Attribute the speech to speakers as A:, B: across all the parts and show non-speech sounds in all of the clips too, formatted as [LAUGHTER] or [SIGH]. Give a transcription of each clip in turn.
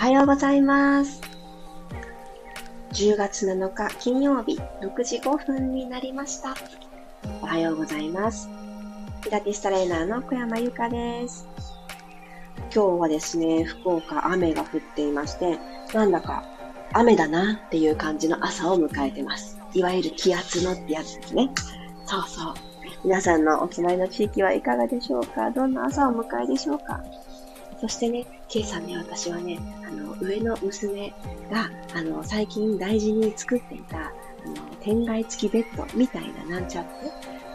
A: おはようございます。10月7日金曜日6時5分になりました。おはようございます。ピラティストレーナーの小山由かです。今日はですね、福岡雨が降っていまして、なんだか雨だなっていう感じの朝を迎えてます。いわゆる気圧のってやつですね。そうそう。皆さんのお住まいの地域はいかがでしょうか？どんな朝を迎えでしょうか？そしてね、今朝ね、私はね、あの、上の娘が、あの、最近大事に作っていた、あの、天外付きベッドみたいななんちゃって、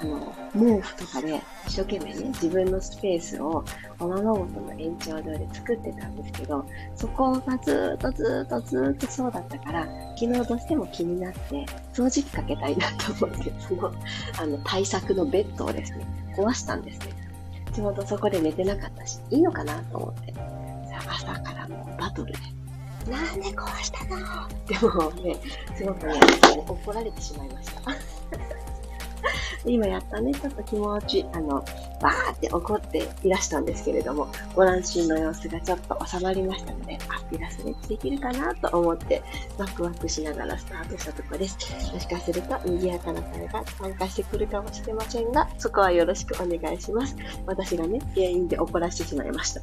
A: あの、毛布とかで一生懸命ね、自分のスペースをおままごとの延長上で作ってたんですけど、そこがずっとずっとずっとそうだったから、昨日どうしても気になって、掃除機かけたいなと思って、その、あの、対策のベッドをですね、壊したんですね。ちょうどそこで寝てなかったし、いいのかなと思って。朝からもうバトルで。なんで壊したの？でもね、すごくね、怒られてしまいました。今やったね、ちょっと気持ち、あの、バーって怒っていらしたんですけれども、ご乱心の様子がちょっと収まりましたので、あ、ピラスレッチできるかなと思って、ワクワクしながらスタートしたところです。もしかすると、賑やかな会が参加してくるかもしれませんが、そこはよろしくお願いします。私がね、原因で怒らせてしまいました。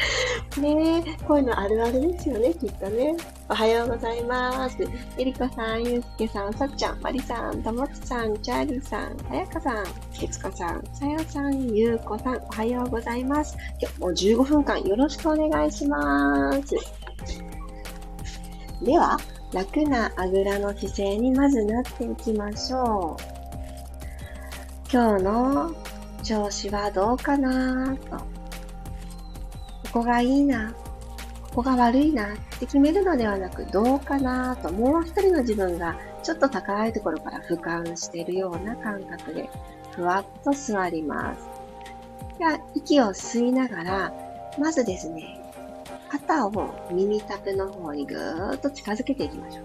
A: [LAUGHS] ねえ、こういうのあるあるですよね、きっとね。おはようございます。えりこさん、ゆうすけさん、さっちゃん、まりさん、ともつさん、チャーリーさん、はやかさん、けつこさん、さよさん、ゆうこさん、おはようございます。今日も15分間よろしくお願いします。では、楽なあぐらの姿勢にまずなっていきましょう。今日の調子はどうかなと。ここがいいな、ここが悪いなって決めるのではなく、どうかなと、もう一人の自分がちょっと高いところから俯瞰しているような感覚で、ふわっと座ります。では、息を吸いながら、まずですね、肩を耳たぶの方にぐーっと近づけていきましょう。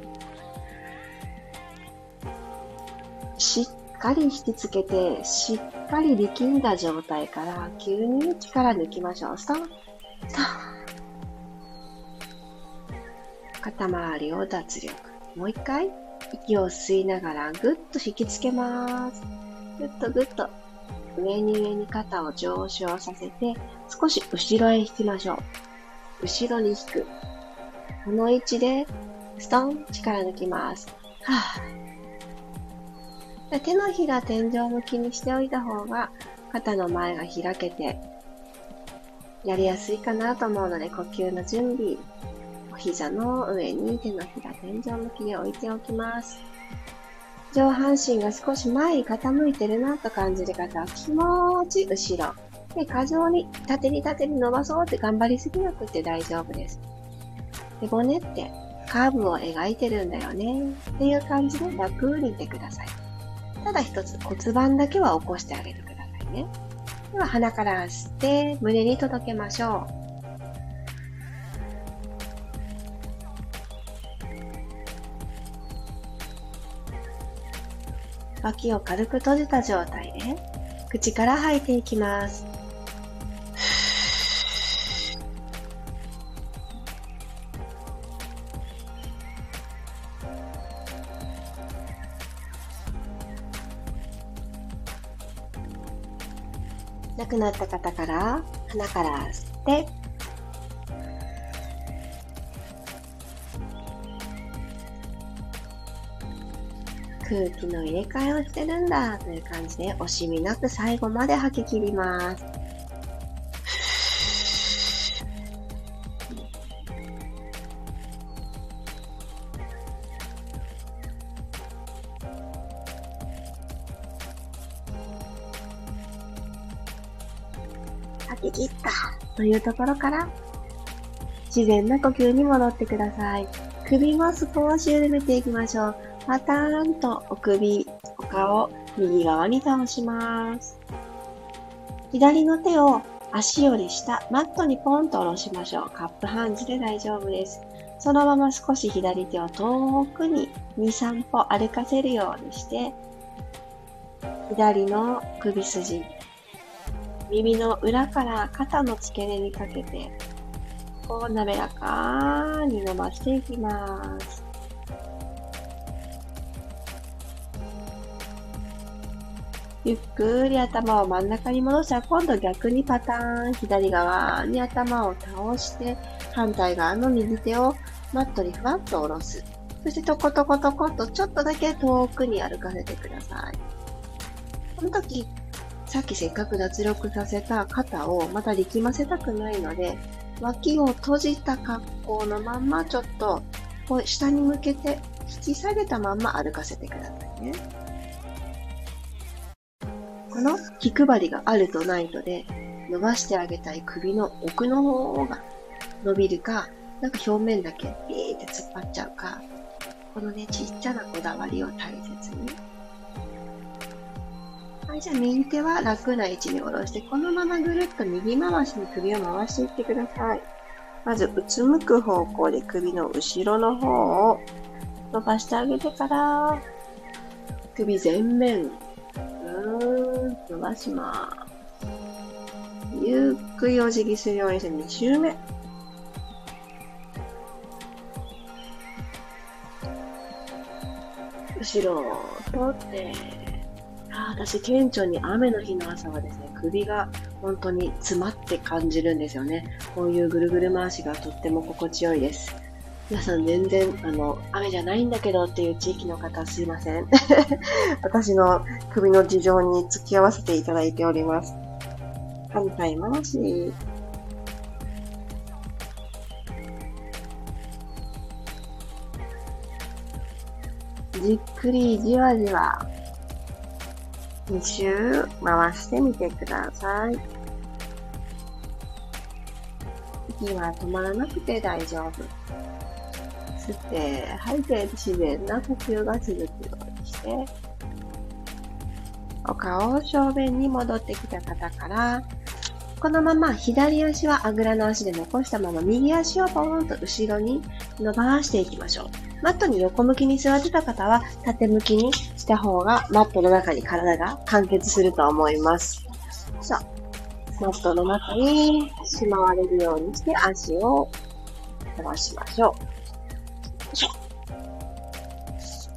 A: しっかり引きつけて、しっかり力んだ状態から急に力抜きましょう。ストップ肩周りを脱力。もう一回、息を吸いながらぐっと引きつけます。ぐっとぐっと上に上に肩を上昇させて、少し後ろへ引きましょう。後ろに引く。この位置で、ストン、力抜きます。はぁ。手のひら天井向きにしておいた方が、肩の前が開けて、やりやすいかなと思うので、呼吸の準備、お膝の上に手のひら天井向きで置いておきます。上半身が少し前に傾いてるなと感じる方は気持ち後ろ。で、過剰に縦に縦に伸ばそうって頑張りすぎなくて大丈夫です。で、骨ってカーブを描いてるんだよねっていう感じで楽にいてください。ただ一つ骨盤だけは起こしてあげてくださいね。では鼻から吸って胸に届けましょう。脇を軽く閉じた状態で口から吐いていきます。くなった方から鼻から吸って空気の入れ替えをしてるんだという感じで惜しみなく最後まで吐き切ります。というところから自然な呼吸に戻ってください。首も少し緩めていきましょう。パターンとお首、お顔、右側に倒します。左の手を足より下、マットにポンと下ろしましょう。カップハンズで大丈夫です。そのまま少し左手を遠くに2、3歩歩かせるようにして、左の首筋、耳の裏から肩の付け根にかけて、こう滑らかに伸ばしていきます。ゆっくり頭を真ん中に戻したら今度逆にパターン左側に頭を倒して反対側の右手をマットにふわっと下ろす。そしてトコトコトコとちょっとだけ遠くに歩かせてください。この時、さっきせっかく脱力させた肩をまた力ませたくないので、脇を閉じた格好のまんまちょっとこう下に向けて引き下げたまんま歩かせてくださいね。この気配りがあるとないとで、伸ばしてあげたい首の奥の方が伸びるか、なんか表面だけビーって突っ張っちゃうか、このね、ちっちゃなこだわりを大切に。い、じゃあ右手は楽な位置に下ろして、このままぐるっと右回しに首を回していってください。まず、うつむく方向で首の後ろの方を伸ばしてあげてから、首前面うん伸ばします。ゆっくりお辞儀するようにして2周目。後ろを取って、私、顕著に雨の日の朝はですね、首が本当に詰まって感じるんですよね。こういうぐるぐる回しがとっても心地よいです。皆さん全然、あの、雨じゃないんだけどっていう地域の方すいません。[LAUGHS] 私の首の事情に付き合わせていただいております。反対回し。じっくりじわじわ2周回してみてください。息は止まらなくて大丈夫。吸って、吐いて自然な呼吸が続くようにして、お顔を正面に戻ってきた方から、このまま左足はあぐらの足で残したまま右足をポーンと後ろに伸ばしていきましょう。マットに横向きに座ってた方は縦向きにした方がマットの中に体が完結すると思います。さあ、マットの中にしまわれるようにして足を伸ばしましょう。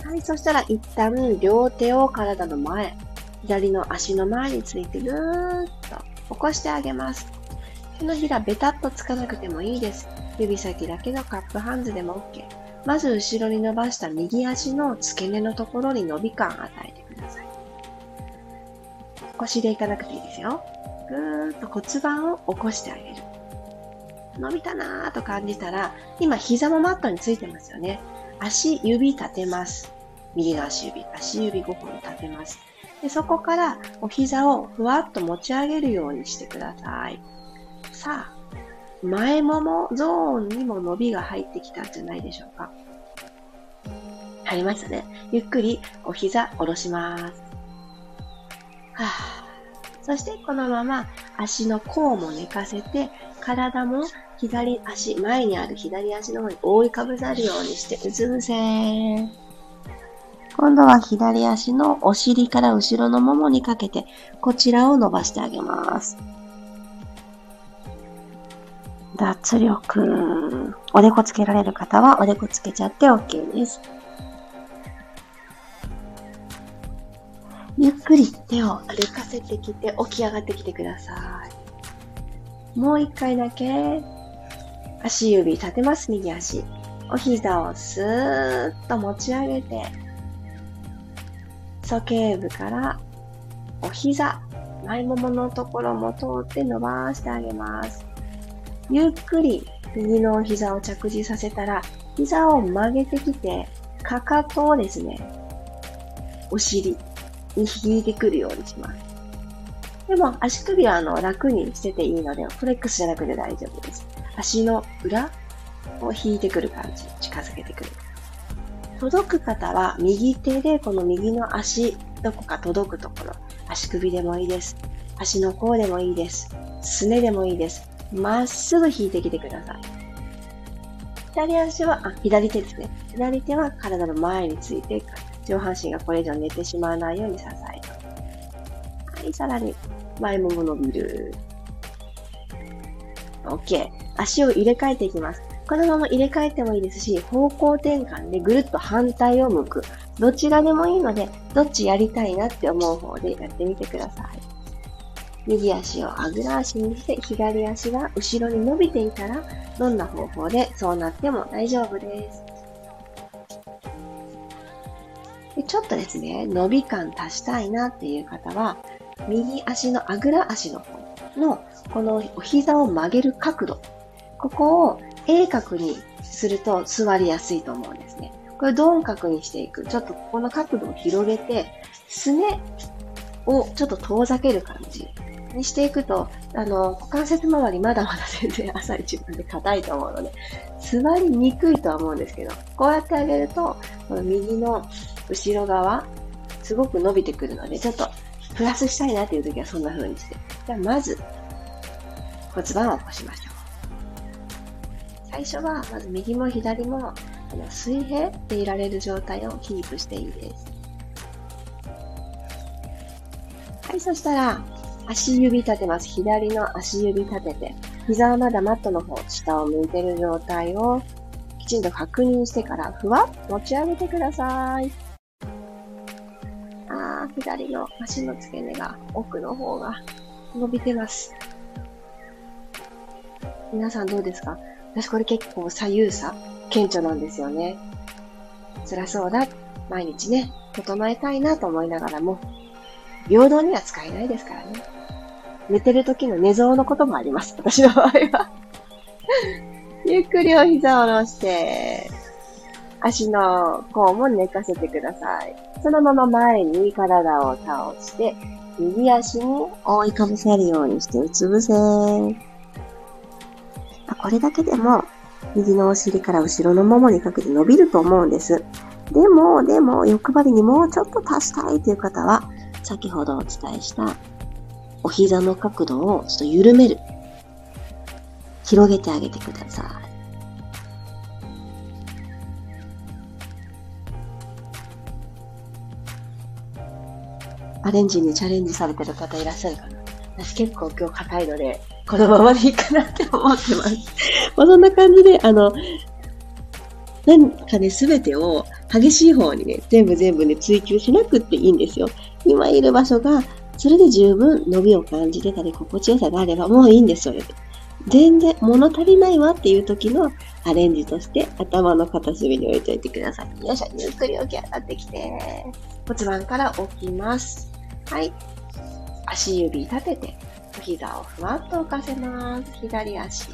A: はい、そしたら一旦両手を体の前、左の足の前についてぐーっと起こしてあげます。手のひらベタっとつかなくてもいいです。指先だけのカップハンズでも OK。まず後ろに伸ばした右足の付け根のところに伸び感与えてください。腰でいかなくていいですよ。ぐーっと骨盤を起こしてあげる。伸びたなぁと感じたら、今膝もマットについてますよね。足指立てます。右の足指、足指5本立てます。でそこからお膝をふわっと持ち上げるようにしてください。さあ、前ももゾーンにも伸びが入ってきたんじゃないでしょうか。入りましたね。ゆっくりお膝下ろします。はあ、そしてこのまま足の甲も寝かせて、体も左足、前にある左足の方に覆いかぶさるようにして、うつ伏せ。今度は左足のお尻から後ろのももにかけて、こちらを伸ばしてあげます。脱力。おでこつけられる方はおでこつけちゃって OK です。ゆっくり手を歩かせてきて起き上がってきてください。もう一回だけ足指立てます、右足。お膝をスーッと持ち上げて、鼠径部からお膝、前もものところも通って伸ばしてあげます。ゆっくり右のお膝を着地させたら、膝を曲げてきて、かかとをですね、お尻に引いてくるようにします。でも足首はあの楽にしてていいので、フレックスじゃなくて大丈夫です。足の裏を引いてくる感じ、近づけてくる。届く方は右手でこの右の足、どこか届くところ、足首でもいいです。足の甲でもいいです。すねでもいいです。まっすぐ引いてきてください。左足は、あ、左手ですね。左手は体の前について、上半身がこれ以上寝てしまわないように支える。はい、さらに、前もも伸びる。OK。足を入れ替えていきます。このまま入れ替えてもいいですし、方向転換でぐるっと反対を向く。どちらでもいいので、どっちやりたいなって思う方でやってみてください。右足をあぐら足にして、左足が後ろに伸びていたら、どんな方法でそうなっても大丈夫です。でちょっとですね、伸び感足したいなっていう方は、右足のあぐら足の方の、このお膝を曲げる角度、ここを鋭角にすると座りやすいと思うんですね。これ鈍角にしていく。ちょっとここの角度を広げて、すねをちょっと遠ざける感じにしていくと、あの、股関節周りまだまだ全然朝一番で硬いと思うので、座りにくいとは思うんですけど、こうやってあげると、この右の後ろ側、すごく伸びてくるので、ちょっとプラスしたいなっていう時はそんな風にして。じゃあまず、骨盤を起こしましょう。最初は、まず右も左も、この水平でいられる状態をキープしていいです。はい、そしたら、足指立てます。左の足指立てて、膝はまだマットの方、下を向いてる状態をきちんと確認してから、ふわっ持ち上げてください。あー、左の足の付け根が奥の方が伸びてます。皆さんどうですか？私これ結構左右差、顕著なんですよね。辛そうだ。毎日ね、整えたいなと思いながらも、平等には使えないですからね。寝てる時の寝相のこともあります。私の場合は [LAUGHS] ゆっくりお膝を下ろして、足の甲も寝かせてください。そのまま前に体を倒して、右足に覆いかぶせるようにしてうつ伏せ。これだけでも、右のお尻から後ろのももにかけて伸びると思うんです。でも、でも、欲張りにもうちょっと足したいという方は、先ほどお伝えしたお膝の角度をちょっと緩める。広げてあげてください。アレンジにチャレンジされてる方いらっしゃるかな？私結構今日硬いので、このままでいいかなって思ってます。まあそんな感じで、あの、何かね、すべてを激しい方にね、全部全部ね、追求しなくっていいんですよ。今いる場所がそれで十分伸びを感じてたり心地よさがあればもういいんです、それで。全然物足りないわっていう時のアレンジとして頭の片隅に置いといてください。よいしょ、ゆっくり起き上がってきて、骨盤から起きます。はい。足指立てて、膝をふわっと浮かせます。左足。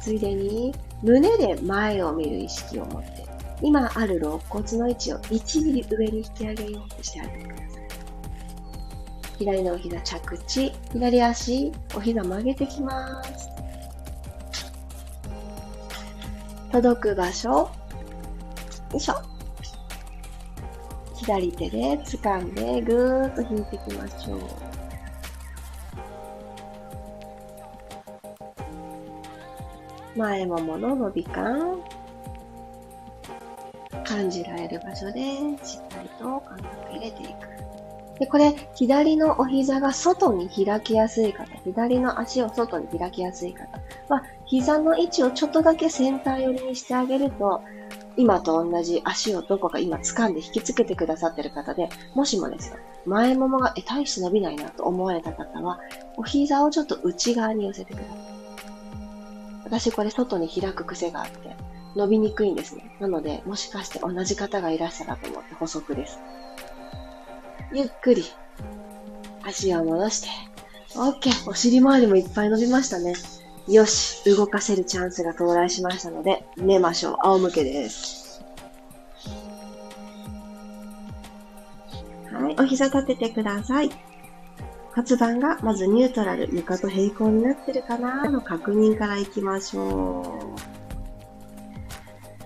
A: ついでに、胸で前を見る意識を持って今ある肋骨の位置を1ミリ上に引き上げようとしてあげてください。左のお膝着地、左足、お膝曲げてきます。届く場所、よいしょ。左手で掴んでぐーっと引いていきましょう。前ももの伸び感。感じられる場所でしっかりと感覚入れていく。で、これ、左のお膝が外に開きやすい方、左の足を外に開きやすい方は、膝の位置をちょっとだけセンター寄りにしてあげると、今と同じ足をどこか今掴んで引きつけてくださってる方で、もしもですよ、前ももが、え、大して伸びないなと思われた方は、お膝をちょっと内側に寄せてください。私これ外に開く癖があって、伸びにくいんですね。なので、もしかして同じ方がいらっしゃると思って補足です。ゆっくり、足を戻して、OK! お尻周りもいっぱい伸びましたね。よし動かせるチャンスが到来しましたので、寝ましょう。仰向けです。はい、お膝立ててください。骨盤がまずニュートラル、床と平行になってるかなの確認からいきましょ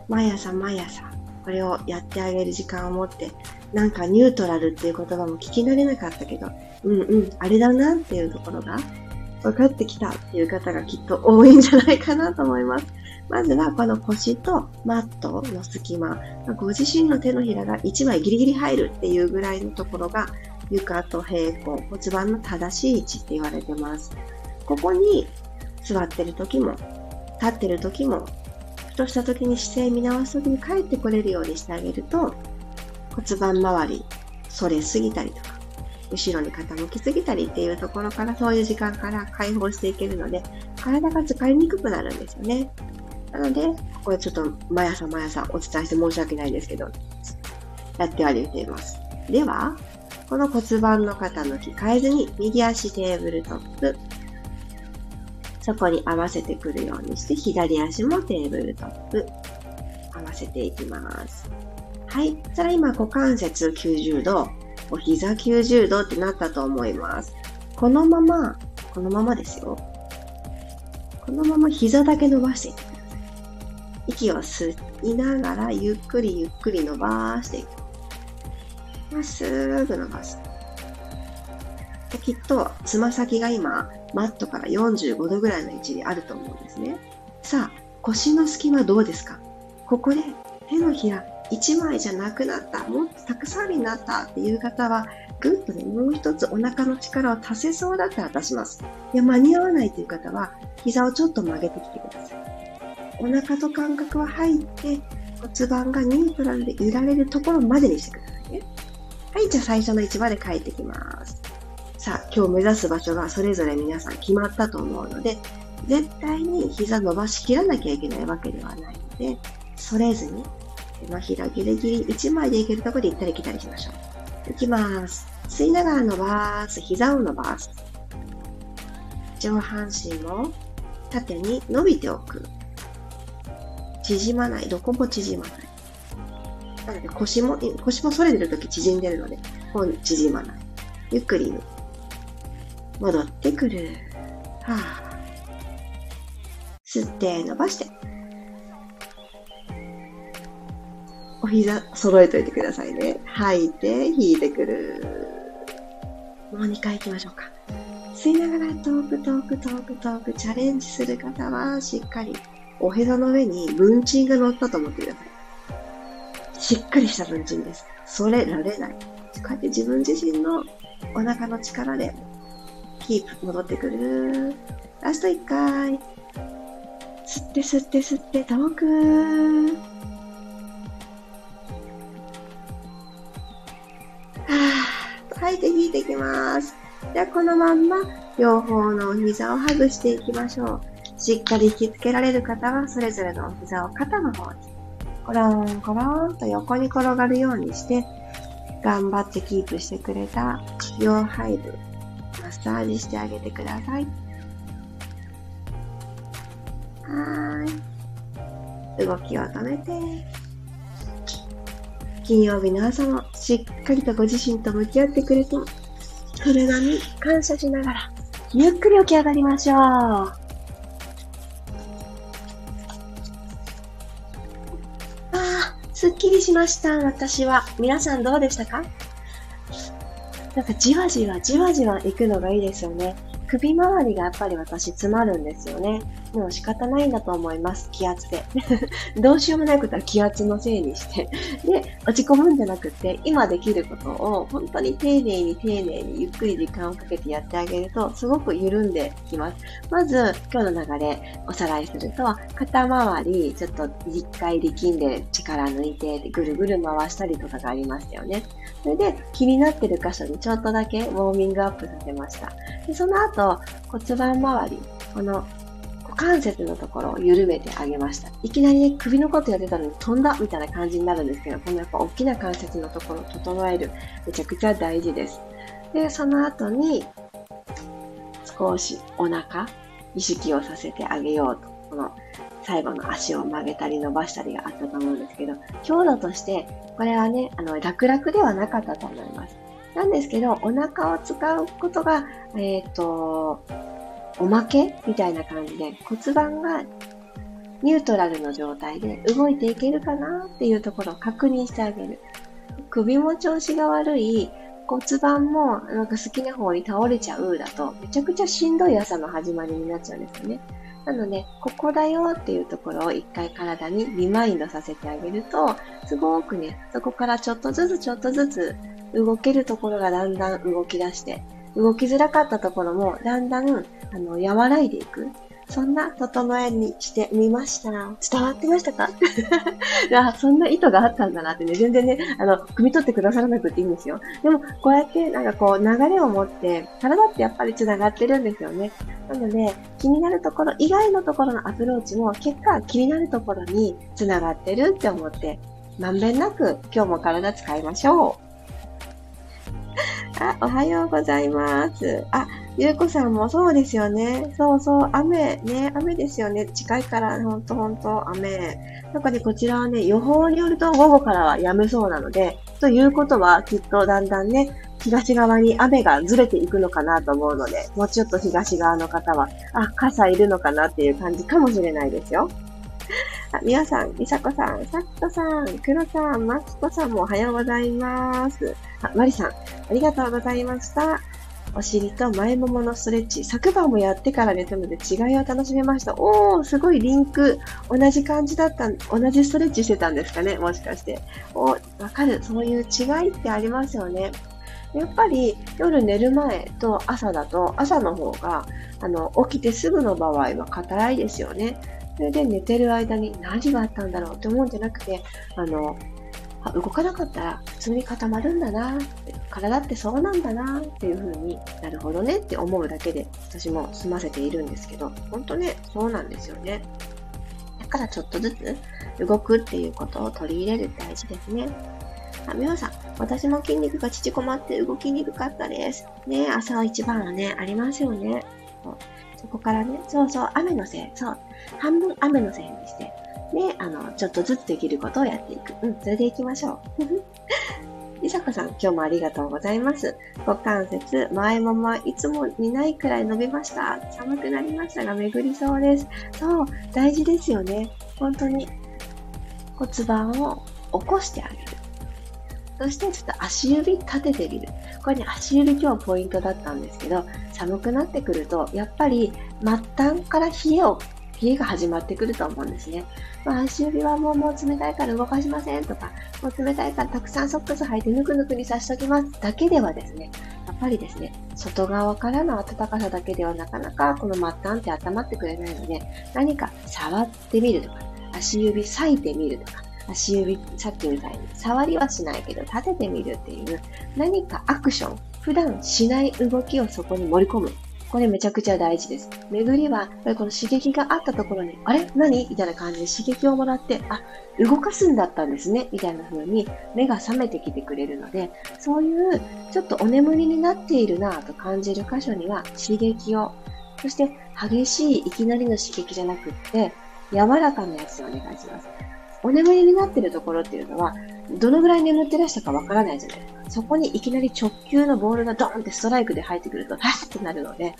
A: う。毎朝毎朝、これをやってあげる時間を持って、なんかニュートラルっていう言葉も聞き慣れなかったけど、うんうん、あれだなっていうところが分かってきたっていう方がきっと多いんじゃないかなと思います。まずはこの腰とマットの隙間、ご自身の手のひらが1枚ギリギリ入るっていうぐらいのところが床と平行、骨盤の正しい位置って言われてます。ここに座ってる時も、立ってる時も、ふとした時に姿勢見直す時に帰ってこれるようにしてあげると、骨盤周り、反れすぎたりとか、後ろに傾きすぎたりっていうところから、そういう時間から解放していけるので、体が疲れにくくなるんですよね。なので、これちょっと毎朝毎朝お伝えして申し訳ないんですけど、やってはれています。では、この骨盤の傾き変えずに右足テーブルトップ、そこに合わせてくるようにして左足もテーブルトップ合わせていきます。はい。そしたら今股関節90度、お膝90度ってなったと思います。このまま、このままですよ。このまま膝だけ伸ばしていってください。息を吸いながらゆっくりゆっくり伸ばしていく。まっすぐ伸ばす。きっと、つま先が今、マットから45度ぐらいの位置にあると思うんですね。さあ、腰の隙間どうですか？ここで手のひら1枚じゃなくなった、もっとたくさんになったっていう方は、ぐっとね、もう一つお腹の力を足せそうだったら出します。いや、間に合わないという方は、膝をちょっと曲げてきてください。お腹と感覚は入って、骨盤がニュートラルでいられるところまでにしてくださいね。はい、じゃあ最初の位置まで帰ってきます。さあ、今日目指す場所がそれぞれ皆さん決まったと思うので、絶対に膝伸ばしきらなきゃいけないわけではないので、それずに手のひらギリギリ1枚でいけるところで行ったり来たりしましょう。いきます。吸いながら伸ばす。膝を伸ばす。上半身も縦に伸びておく。縮まない。どこも縮まない。なので腰も、腰も反れてるとき縮んでるので、本縮まない。ゆっくり戻ってくる。はあ、吸って伸ばして。お膝揃えといてくださいね。吐いて、引いてくる。もう2回行きましょうか。吸いながら遠く遠く遠く遠くチャレンジする方はしっかりおへその上に文鎮が乗ったと思ってください。しっかりした文鎮です。それられない。こうやって自分自身のお腹の力でキープ戻ってくる。ラスト1回。吸って吸って吸って遠く。いて引いていきます。じゃあこのまんま両方のお膝をハグしていきましょう。しっかり引きつけられる方は、それぞれのお膝を肩の方に、コロンコロンと横に転がるようにして、頑張ってキープしてくれた両背部、マッサージしてあげてください。はーい。動きを止めて、金曜日の朝もしっかりとご自身と向き合ってくれて、体に感謝しながら、ゆっくり起き上がりましょう。あすっきりしました、私は。皆さんどうでしたか？なんかじわじわじわじわ行くのがいいですよね。首周りがやっぱり私詰まるんですよね。もう仕方ないんだと思います。気圧で。[LAUGHS] どうしようもないことは気圧のせいにして。で、落ち込むんじゃなくて、今できることを本当に丁寧に丁寧にゆっくり時間をかけてやってあげると、すごく緩んできます。まず、今日の流れおさらいすると、肩周り、ちょっと一回力んで力抜いて、ぐるぐる回したりとかがありましたよね。それで、気になってる箇所にちょっとだけウォーミングアップさせました。でその後、骨盤周り、この関節のところを緩めてあげました。いきなりね、首のことやってたのに飛んだみたいな感じになるんですけど、このやっぱ大きな関節のところを整える、めちゃくちゃ大事です。で、その後に、少しお腹、意識をさせてあげようと。この最後の足を曲げたり伸ばしたりがあったと思うんですけど、強度として、これはね、あの、楽々ではなかったと思います。なんですけど、お腹を使うことが、えっ、ー、と、おまけみたいな感じで骨盤がニュートラルの状態で動いていけるかなっていうところを確認してあげる。首も調子が悪い、骨盤もなんか好きな方に倒れちゃうだとめちゃくちゃしんどい朝の始まりになっちゃうんですよね。なので、ここだよっていうところを一回体にリマインドさせてあげると、すごくね、そこからちょっとずつちょっとずつ動けるところがだんだん動き出して、動きづらかったところもだんだん、あの、和らいでいく。そんな整えにしてみました。伝わってましたか？[LAUGHS] あそんな意図があったんだなってね、全然ね、あの、汲み取ってくださらなくていいんですよ。でも、こうやってなんかこう流れを持って、体ってやっぱり繋がってるんですよね。なので、気になるところ以外のところのアプローチも結果気になるところに繋がってるって思って、まんべんなく今日も体使いましょう。あ、おはようございます。あ、ゆうこさんもそうですよね。そうそう、雨、ね、雨ですよね。近いから、ほんとほんと、雨。なんかね、こちらはね、予報によると午後からは止むそうなので、ということは、きっとだんだんね、東側に雨がずれていくのかなと思うので、もうちょっと東側の方は、あ、傘いるのかなっていう感じかもしれないですよ。あ、みさん、みさこさん、さきとさん、くろさん、まきこさんもおはようございます。あ、まりさん、ありがとうございました。お尻と前もものストレッチ。昨晩もやってから寝たので違いを楽しめました。おー、すごいリンク。同じ感じだった、同じストレッチしてたんですかねもしかして。お、わかる。そういう違いってありますよね。やっぱり夜寝る前と朝だと朝の方があの起きてすぐの場合は硬いですよね。それで寝てる間に何があったんだろうって思うんじゃなくて、あの、動かなかったら普通に固まるんだな体ってそうなんだなっていう風になるほどねって思うだけで私も済ませているんですけど、本当ね、そうなんですよね。だからちょっとずつ動くっていうことを取り入れる大事ですね。あ、みほさん、私も筋肉が縮こまって動きにくかったです。ね朝一番はね、ありますよね。そこからね、そうそう、雨のせい、そう、半分雨のせいにして、ね、あの、ちょっとずつできることをやっていく。うん、それでいきましょう。りさこさん、今日もありがとうございます。股関節、前ももはいつもにないくらい伸びました。寒くなりましたが、巡りそうです。そう、大事ですよね。本当に。骨盤を起こしてあげる。そしてちょっと足指立ててみる。これね、足指今日ポイントだったんですけど、寒くなってくると、やっぱり末端から冷えを、冷えが始まってくると思うんですね。まあ、足指はもうもう冷たいから動かしませんとか、もう冷たいからたくさんソックス履いてぬくぬくにさしときますだけではですね、やっぱりですね、外側からの暖かさだけではなかなかこの末端って温まってくれないので、何か触ってみるとか、足指裂いてみるとか、足指、さっきみたいに触りはしないけど立ててみるっていう何かアクション、普段しない動きをそこに盛り込む。これめちゃくちゃ大事です。巡りは、この刺激があったところに、あれ？何？みたいな感じで刺激をもらって、あ、動かすんだったんですね。みたいな風に目が覚めてきてくれるので、そういうちょっとお眠りになっているなぁと感じる箇所には刺激を、そして激しいいきなりの刺激じゃなくって、柔らかなやつをお願いします。お眠りになってるところっていうのは、どのぐらい眠ってらしたかわからないじゃないですか。そこにいきなり直球のボールがドーンってストライクで入ってくると、はっってなるので、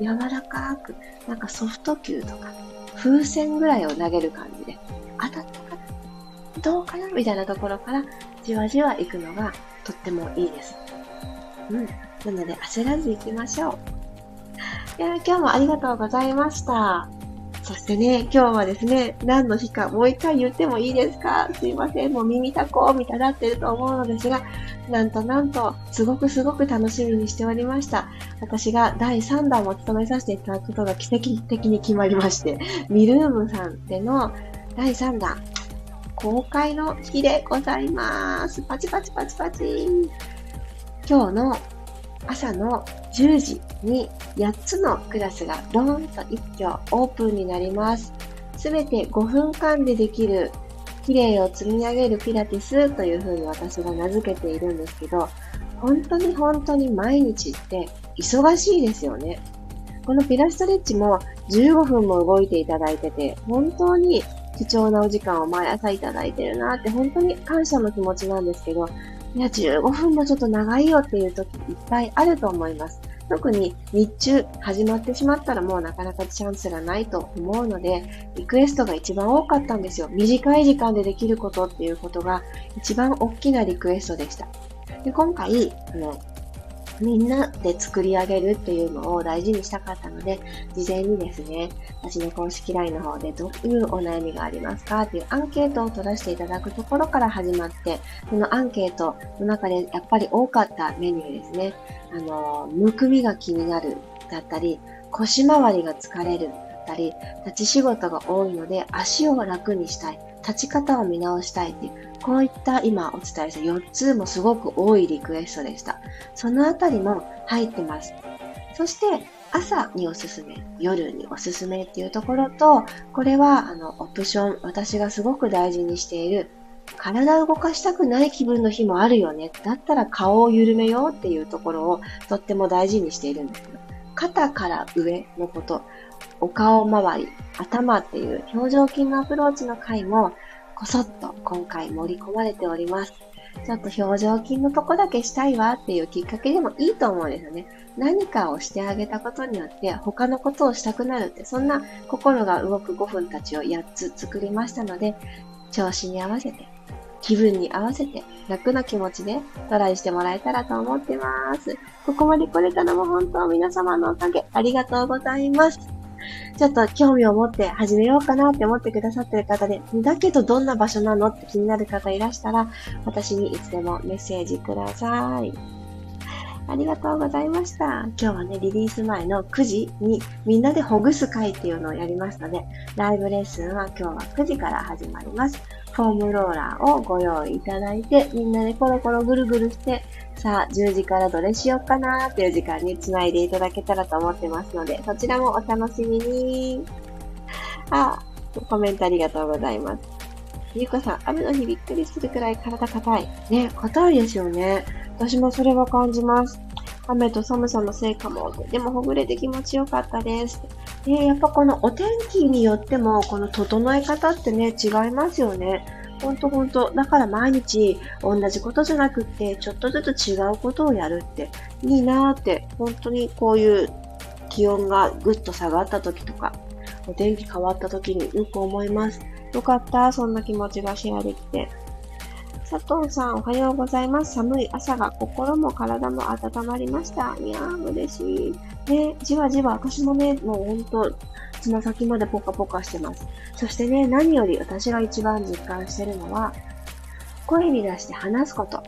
A: 柔らかく、なんかソフト球とか、風船ぐらいを投げる感じで、当たったかなどうかなみたいなところから、じわじわ行くのがとってもいいです。うん。なので、焦らず行きましょう。いや、今日もありがとうございました。そしてね、今日はですね、何の日かもう一回言ってもいいですか？すいません。もう耳たこみたいになってると思うのですが、なんとなんと、すごくすごく楽しみにしておりました。私が第3弾を務めさせていただくことが奇跡的に決まりまして、ミルームさんでの第3弾、公開の日でございます。パチパチパチパチ。今日の朝の10時に8つのクラスがドーンと一挙オープンになります。すべて5分間でできる綺麗を積み上げるピラティスというふうに私が名付けているんですけど、本当に本当に毎日って忙しいですよね。このピラストレッチも15分も動いていただいてて、本当に貴重なお時間を毎朝いただいてるなって本当に感謝の気持ちなんですけど、いや、15分もちょっと長いよっていう時いっぱいあると思います。特に日中始まってしまったらもうなかなかチャンスがないと思うので、リクエストが一番多かったんですよ。短い時間でできることっていうことが一番大きなリクエストでした。で今回、あの、みんなで作り上げるっていうのを大事にしたかったので、事前にですね、私の公式 LINE の方でどういうお悩みがありますかっていうアンケートを取らせていただくところから始まって、そのアンケートの中でやっぱり多かったメニューですね。あの、むくみが気になるだったり、腰回りが疲れるだったり、立ち仕事が多いので足を楽にしたい。立ち方を見直したいっていう、こういった今お伝えした4つもすごく多いリクエストでした。そのあたりも入ってます。そして、朝におすすめ、夜におすすめっていうところと、これはあのオプション、私がすごく大事にしている、体を動かしたくない気分の日もあるよね。だったら顔を緩めようっていうところをとっても大事にしているんですけど、肩から上のこと、お顔周り、頭っていう表情筋のアプローチの回もこそっと今回盛り込まれております。ちょっと表情筋のとこだけしたいわっていうきっかけでもいいと思うんですよね。何かをしてあげたことによって他のことをしたくなるって、そんな心が動く5分たちを8つ作りましたので、調子に合わせて、気分に合わせて楽な気持ちでトライしてもらえたらと思ってます。ここまで来れたのも本当皆様のおかげありがとうございます。ちょっと興味を持って始めようかなって思ってくださってる方で、だけどどんな場所なのって気になる方いらしたら、私にいつでもメッセージください。ありがとうございました。今日はね、リリース前の9時にみんなでほぐす会っていうのをやりますので、ライブレッスンは今日は9時から始まります。フォームローラーをご用意いただいて、みんなでコロコロぐるぐるして、さあ、10時からどれしようかなーっていう時間につないでいただけたらと思ってますので、そちらもお楽しみに。あ、コメントありがとうございます。ゆうこさん、雨の日びっくりするくらい体硬い。ね、硬いですよね。私もそれは感じます。雨と寒さのせいかも。でもほぐれて気持ちよかったです。ね、やっぱこのお天気によっても、この整え方ってね、違いますよね。ほんとほんと。だから毎日同じことじゃなくって、ちょっとずつ違うことをやるっていいなーって、本当にこういう気温がぐっと下がった時とか、お天気変わった時によく思います。よかった、そんな気持ちがシェアできて。佐藤さん、おはようございます。寒い朝が心も体も温まりました。いやー、嬉しい。ね、じわじわ、私もね、もうほんと、つま先までポカポカしてます。そしてね、何より私が一番実感してるのは、声に出して話すこと。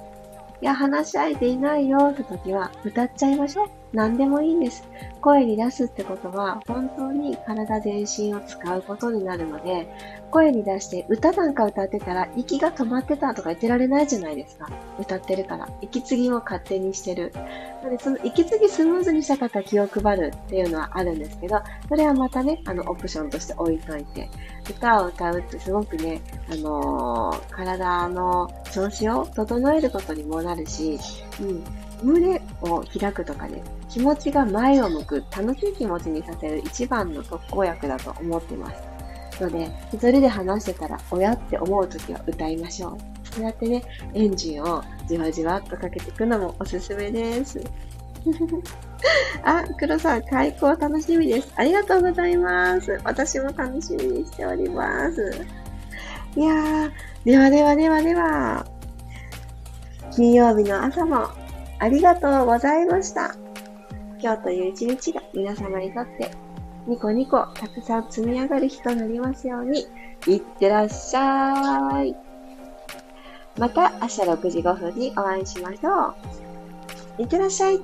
A: いや、話し相手いないよって時は、歌っちゃいましょう。何でもいいんです。声に出すってことは、本当に体全身を使うことになるので、声に出して歌なんか歌ってたら、息が止まってたとか言ってられないじゃないですか。歌ってるから。息継ぎも勝手にしてる。なので、その息継ぎスムーズにしたかった気を配るっていうのはあるんですけど、それはまたね、あの、オプションとして置いといて、歌を歌うってすごくね、あのー、体の調子を整えることにもなるし、うん、胸を開くとかね、気持ちが前を向く、楽しい気持ちにさせる一番の特効薬だと思ってます。ので、一人で話してたら、親って思うときは歌いましょう。そうやってね、エンジンをじわじわっとかけていくのもおすすめです。[LAUGHS] あ、黒さん、開講楽しみです。ありがとうございます。私も楽しみにしております。いやー、ではではではでは、金曜日の朝もありがとうございました。今日という一日が皆様にとってニコニコたくさん積み上がる日となりますように、いってらっしゃい。また明日6時5分にお会いしましょう。いってらっしゃい。